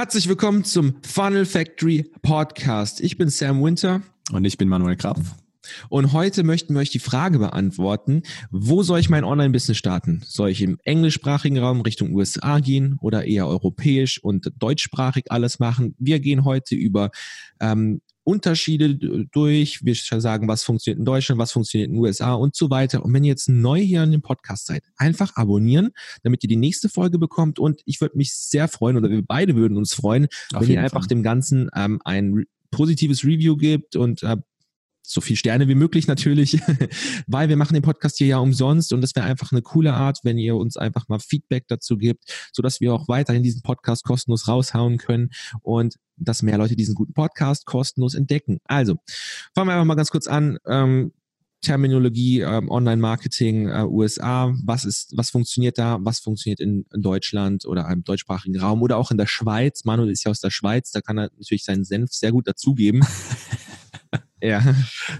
Herzlich willkommen zum Funnel Factory Podcast. Ich bin Sam Winter. Und ich bin Manuel Krapf. Und heute möchten wir euch die Frage beantworten, wo soll ich mein Online-Business starten? Soll ich im englischsprachigen Raum Richtung USA gehen oder eher europäisch und deutschsprachig alles machen? Wir gehen heute über ähm, Unterschiede durch. Wir sagen, was funktioniert in Deutschland, was funktioniert in den USA und so weiter. Und wenn ihr jetzt neu hier an dem Podcast seid, einfach abonnieren, damit ihr die nächste Folge bekommt. Und ich würde mich sehr freuen, oder wir beide würden uns freuen, Auf wenn ihr einfach Fall. dem Ganzen ähm, ein positives Review gibt und äh, so viel Sterne wie möglich natürlich, weil wir machen den Podcast hier ja umsonst und das wäre einfach eine coole Art, wenn ihr uns einfach mal Feedback dazu gibt, so dass wir auch weiterhin diesen Podcast kostenlos raushauen können und dass mehr Leute diesen guten Podcast kostenlos entdecken. Also, fangen wir einfach mal ganz kurz an. Ähm, Terminologie, ähm, Online-Marketing, äh, USA, was ist, was funktioniert da, was funktioniert in, in, Deutschland oder im deutschsprachigen Raum oder auch in der Schweiz. Manuel ist ja aus der Schweiz, da kann er natürlich seinen Senf sehr gut dazugeben. Ja.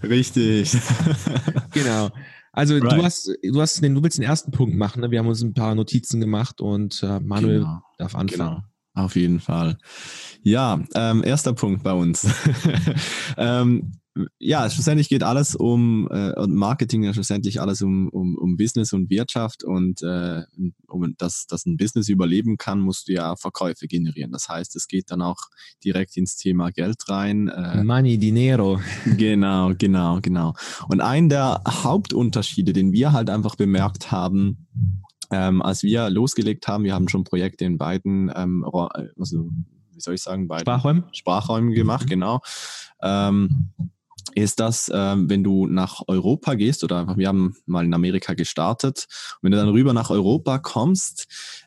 Richtig. genau. Also right. du hast, du hast den, du willst den ersten Punkt machen. Ne? Wir haben uns ein paar Notizen gemacht und äh, Manuel genau. darf anfangen. Genau. Auf jeden Fall. Ja, ähm, erster Punkt bei uns. ähm, ja, schlussendlich geht alles um äh, Marketing, ja schlussendlich alles um, um, um Business und Wirtschaft und äh, um dass, dass ein Business überleben kann, musst du ja Verkäufe generieren. Das heißt, es geht dann auch direkt ins Thema Geld rein. Äh, Money, Dinero. Genau, genau, genau. Und ein der Hauptunterschiede, den wir halt einfach bemerkt haben, ähm, als wir losgelegt haben, wir haben schon Projekte in beiden, ähm, also wie soll ich sagen, beiden Sprachräumen, Sprachräumen gemacht, mhm. genau. Ähm, ist das, ähm, wenn du nach Europa gehst oder einfach, wir haben mal in Amerika gestartet, wenn du dann rüber nach Europa kommst,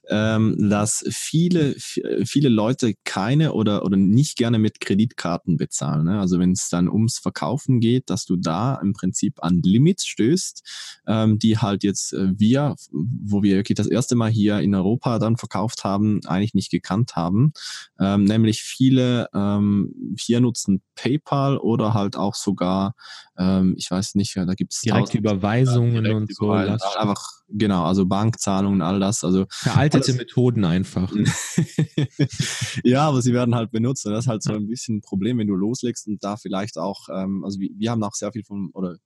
ähm, dass viele, viele Leute keine oder, oder nicht gerne mit Kreditkarten bezahlen. Ne? Also wenn es dann ums Verkaufen geht, dass du da im Prinzip an Limits stößt, ähm, die halt jetzt äh, wir, wo wir wirklich das erste Mal hier in Europa dann verkauft haben, eigentlich nicht gekannt haben. Ähm, nämlich viele ähm, hier nutzen PayPal oder halt auch sogar, ähm, ich weiß nicht, da gibt es direkte Überweisungen direkt und so. Einfach, genau, also Bankzahlungen, all das. Also veraltete alles. Methoden einfach. ja, aber sie werden halt benutzt. Und das ist halt so ein bisschen ein Problem, wenn du loslegst und da vielleicht auch, ähm, also wir, wir haben auch sehr viel von, oder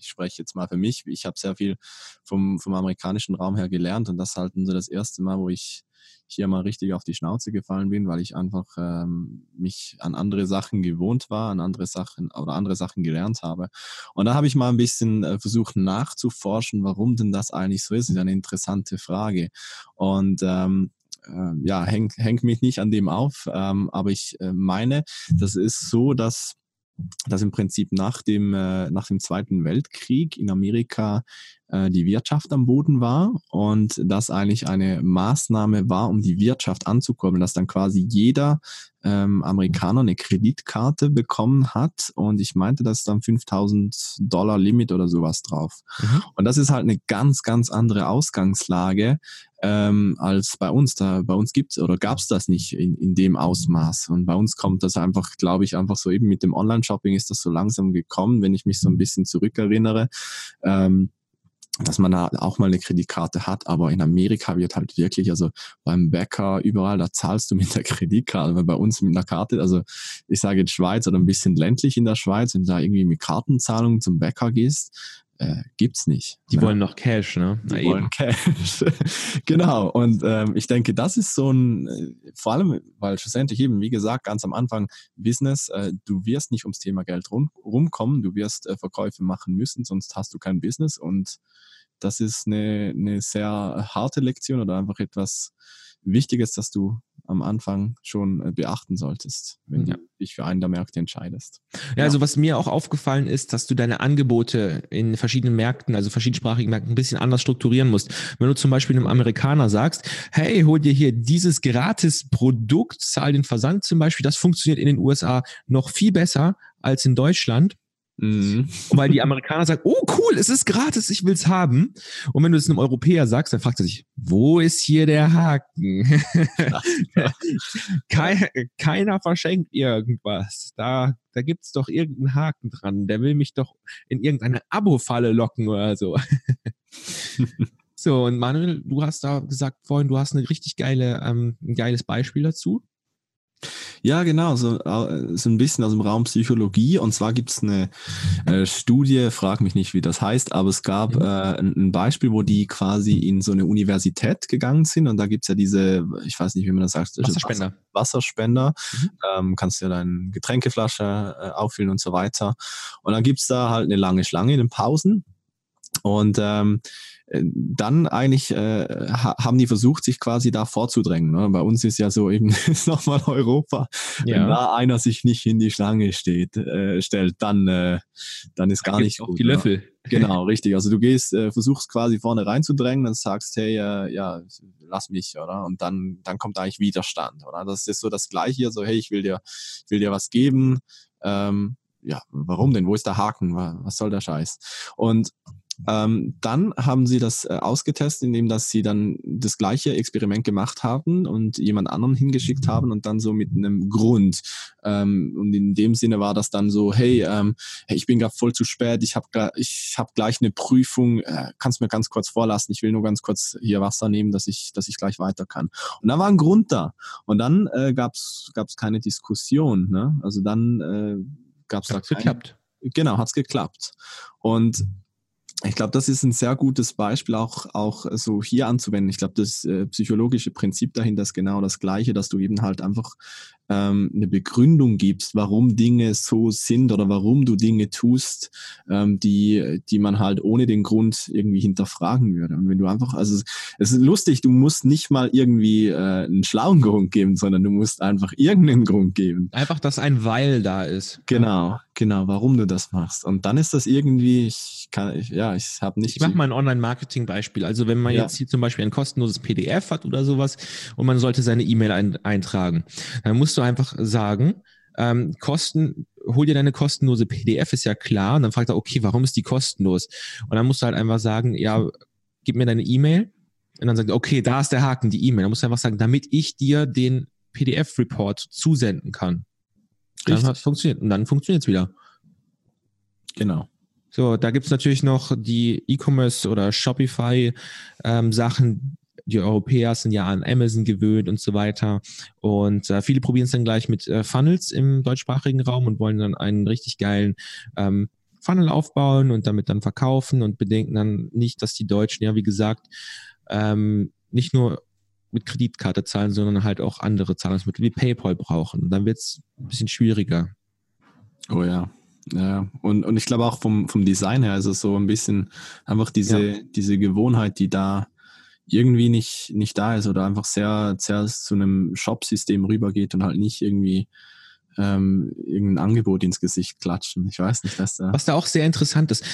ich spreche jetzt mal für mich, ich habe sehr viel vom, vom amerikanischen Raum her gelernt und das ist halt so das erste Mal, wo ich hier mal richtig auf die Schnauze gefallen bin, weil ich einfach ähm, mich an andere Sachen gewohnt war, an andere Sachen oder andere Sachen gelernt habe. Und da habe ich mal ein bisschen äh, versucht nachzuforschen, warum denn das eigentlich so ist. Ist eine interessante Frage. Und ähm, äh, ja, hängt hängt mich nicht an dem auf, ähm, aber ich äh, meine, das ist so, dass dass im Prinzip nach dem, äh, nach dem Zweiten Weltkrieg in Amerika äh, die Wirtschaft am Boden war und das eigentlich eine Maßnahme war, um die Wirtschaft anzukurbeln, dass dann quasi jeder ähm, Amerikaner eine Kreditkarte bekommen hat und ich meinte, das ist dann 5000 Dollar Limit oder sowas drauf. Mhm. Und das ist halt eine ganz, ganz andere Ausgangslage ähm, als bei uns. Da bei uns gibt's oder gab's das nicht in, in dem Ausmaß. Und bei uns kommt das einfach, glaube ich, einfach so eben mit dem Online-Shopping ist das so langsam gekommen, wenn ich mich so ein bisschen zurückerinnere. Ähm, dass man da auch mal eine Kreditkarte hat, aber in Amerika wird halt wirklich, also beim Bäcker überall, da zahlst du mit der Kreditkarte, weil bei uns mit einer Karte, also ich sage jetzt Schweiz oder ein bisschen ländlich in der Schweiz, wenn du da irgendwie mit Kartenzahlungen zum Bäcker gehst, äh, gibt's nicht. Die ne? wollen noch Cash, ne? Die Na, wollen eben. Cash. genau. Und ähm, ich denke, das ist so ein, äh, vor allem, weil schlussendlich eben, wie gesagt, ganz am Anfang Business, äh, du wirst nicht ums Thema Geld rum, rumkommen, du wirst äh, Verkäufe machen müssen, sonst hast du kein Business und das ist eine, eine sehr harte Lektion oder einfach etwas Wichtiges, das du am Anfang schon äh, beachten solltest, wenn ja. du dich für einen der Märkte entscheidest. Ja, ja, also was mir auch aufgefallen ist, dass du deine Angebote in verschiedenen Märkten, also verschiedensprachigen Märkten, ein bisschen anders strukturieren musst. Wenn du zum Beispiel einem Amerikaner sagst, hey, hol dir hier dieses gratis Produkt, zahl den Versand zum Beispiel, das funktioniert in den USA noch viel besser als in Deutschland Mhm. Weil die Amerikaner sagen, oh cool, es ist gratis, ich will's haben. Und wenn du es einem Europäer sagst, dann fragt er sich, wo ist hier der Haken? Kein, keiner verschenkt irgendwas. Da, da gibt's doch irgendeinen Haken dran. Der will mich doch in irgendeine Abo-Falle locken oder so. so, und Manuel, du hast da gesagt vorhin, du hast eine richtig geile, ähm, ein geiles Beispiel dazu. Ja, genau, so, so ein bisschen aus dem Raum Psychologie. Und zwar gibt es eine äh, Studie, frag mich nicht, wie das heißt, aber es gab mhm. äh, ein, ein, Beispiel, wo die quasi in so eine Universität gegangen sind. Und da gibt es ja diese, ich weiß nicht, wie man das sagt, Wasserspender. Wasser, Wasserspender. Mhm. Ähm, kannst ja deine Getränkeflasche äh, auffüllen und so weiter. Und dann gibt es da halt eine lange Schlange in den Pausen. Und ähm, äh, dann eigentlich äh, haben die versucht, sich quasi da vorzudrängen. Ne? Bei uns ist ja so eben ist nochmal Europa. Ja. Wenn da einer sich nicht in die Schlange steht, äh, stellt, dann, äh, dann ist da gar nicht gut. die ne? Löffel. Genau, richtig. Also du gehst, äh, versuchst quasi vorne reinzudrängen, dann sagst, hey, äh, ja, lass mich, oder? Und dann, dann kommt eigentlich Widerstand, oder? Das ist so das Gleiche, so, hey, ich will dir, ich will dir was geben. Ähm, ja, warum denn? Wo ist der Haken? Was soll der Scheiß? Und ähm, dann haben sie das äh, ausgetestet, indem dass sie dann das gleiche Experiment gemacht haben und jemand anderen hingeschickt haben und dann so mit einem Grund. Ähm, und in dem Sinne war das dann so, hey, ähm, hey ich bin gerade voll zu spät, ich habe ich hab gleich eine Prüfung, äh, kannst mir ganz kurz vorlassen, ich will nur ganz kurz hier Wasser nehmen, dass ich, dass ich gleich weiter kann. Und da war ein Grund da. Und dann äh, gab es keine Diskussion. Ne? Also dann äh, gab es da kein, geklappt. Genau, hat's geklappt. Und ich glaube, das ist ein sehr gutes Beispiel, auch, auch so hier anzuwenden. Ich glaube, das äh, psychologische Prinzip dahinter ist genau das Gleiche, dass du eben halt einfach ähm, eine Begründung gibst, warum Dinge so sind oder warum du Dinge tust, ähm, die, die man halt ohne den Grund irgendwie hinterfragen würde. Und wenn du einfach, also es ist lustig, du musst nicht mal irgendwie äh, einen schlauen Grund geben, sondern du musst einfach irgendeinen Grund geben. Einfach, dass ein Weil da ist. Genau, genau, warum du das machst. Und dann ist das irgendwie, ich kann, ich, ja, ich habe nicht. Ich mache mal ein Online-Marketing-Beispiel. Also wenn man ja. jetzt hier zum Beispiel ein kostenloses PDF hat oder sowas und man sollte seine E-Mail ein, eintragen, dann musst du einfach sagen, ähm, Kosten, hol dir deine kostenlose PDF, ist ja klar. Und dann fragt er, okay, warum ist die kostenlos? Und dann musst du halt einfach sagen, ja, gib mir deine E-Mail. Und dann sagt er, okay, da ist der Haken, die E-Mail. Dann musst du einfach sagen, damit ich dir den PDF-Report zusenden kann. Dann hat funktioniert. Und dann funktioniert es wieder. Genau. So, da gibt's natürlich noch die E-Commerce oder Shopify ähm, die Europäer sind ja an Amazon gewöhnt und so weiter. Und äh, viele probieren es dann gleich mit äh, Funnels im deutschsprachigen Raum und wollen dann einen richtig geilen ähm, Funnel aufbauen und damit dann verkaufen und bedenken dann nicht, dass die Deutschen ja, wie gesagt, ähm, nicht nur mit Kreditkarte zahlen, sondern halt auch andere Zahlungsmittel wie PayPal brauchen. Dann wird es ein bisschen schwieriger. Oh ja. Ja, und, und ich glaube auch vom, vom Design her ist es so ein bisschen einfach diese, ja. diese Gewohnheit, die da irgendwie nicht, nicht da ist oder einfach sehr, sehr zu einem Shop-System rübergeht und halt nicht irgendwie ähm, irgendein Angebot ins Gesicht klatschen. Ich weiß nicht, was da. Was da auch sehr interessant ist,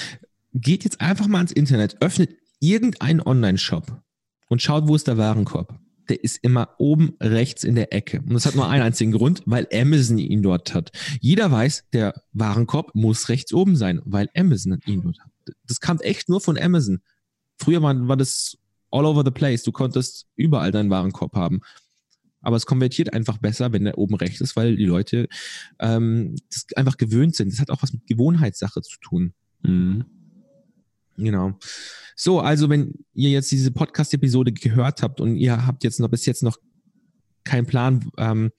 geht jetzt einfach mal ans Internet, öffnet irgendeinen Online-Shop und schaut, wo ist der Warenkorb. Der ist immer oben rechts in der Ecke. Und das hat nur einen einzigen Grund, weil Amazon ihn dort hat. Jeder weiß, der Warenkorb muss rechts oben sein, weil Amazon ihn dort hat. Das kam echt nur von Amazon. Früher war, war das all over the place. Du konntest überall deinen Warenkorb haben. Aber es konvertiert einfach besser, wenn der oben rechts ist, weil die Leute ähm, das einfach gewöhnt sind. Das hat auch was mit Gewohnheitssache zu tun. Mhm. Genau. So, also wenn ihr jetzt diese Podcast-Episode gehört habt und ihr habt jetzt noch bis jetzt noch keinen Plan, ähm,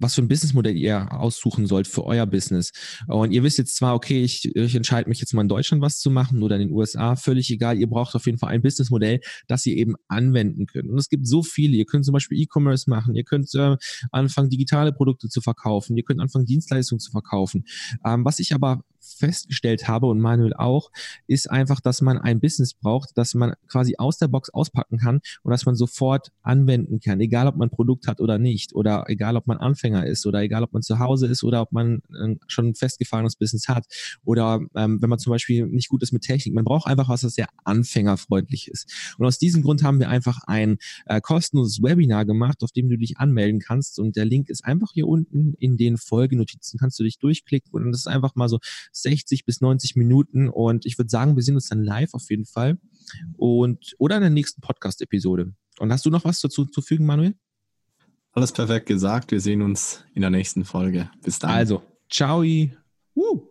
was für ein Businessmodell ihr aussuchen sollt für euer Business. Und ihr wisst jetzt zwar, okay, ich, ich entscheide mich jetzt mal in Deutschland was zu machen oder in den USA, völlig egal. Ihr braucht auf jeden Fall ein Businessmodell, das ihr eben anwenden könnt. Und es gibt so viele. Ihr könnt zum Beispiel E-Commerce machen. Ihr könnt äh, anfangen, digitale Produkte zu verkaufen. Ihr könnt anfangen, Dienstleistungen zu verkaufen. Ähm, was ich aber festgestellt habe und Manuel auch, ist einfach, dass man ein Business braucht, das man quasi aus der Box auspacken kann und dass man sofort anwenden kann, egal ob man ein Produkt hat oder nicht oder egal ob man Anfänger ist oder egal ob man zu Hause ist oder ob man äh, schon ein festgefahrenes Business hat oder ähm, wenn man zum Beispiel nicht gut ist mit Technik. Man braucht einfach was, das sehr anfängerfreundlich ist. Und aus diesem Grund haben wir einfach ein äh, kostenloses Webinar gemacht, auf dem du dich anmelden kannst und der Link ist einfach hier unten in den Folgenotizen, kannst du dich durchklicken und das ist einfach mal so 60 bis 90 Minuten und ich würde sagen, wir sehen uns dann live auf jeden Fall und oder in der nächsten Podcast-Episode. Und hast du noch was dazu zu fügen, Manuel? Alles perfekt gesagt. Wir sehen uns in der nächsten Folge. Bis dann. Also, ciao. Woo.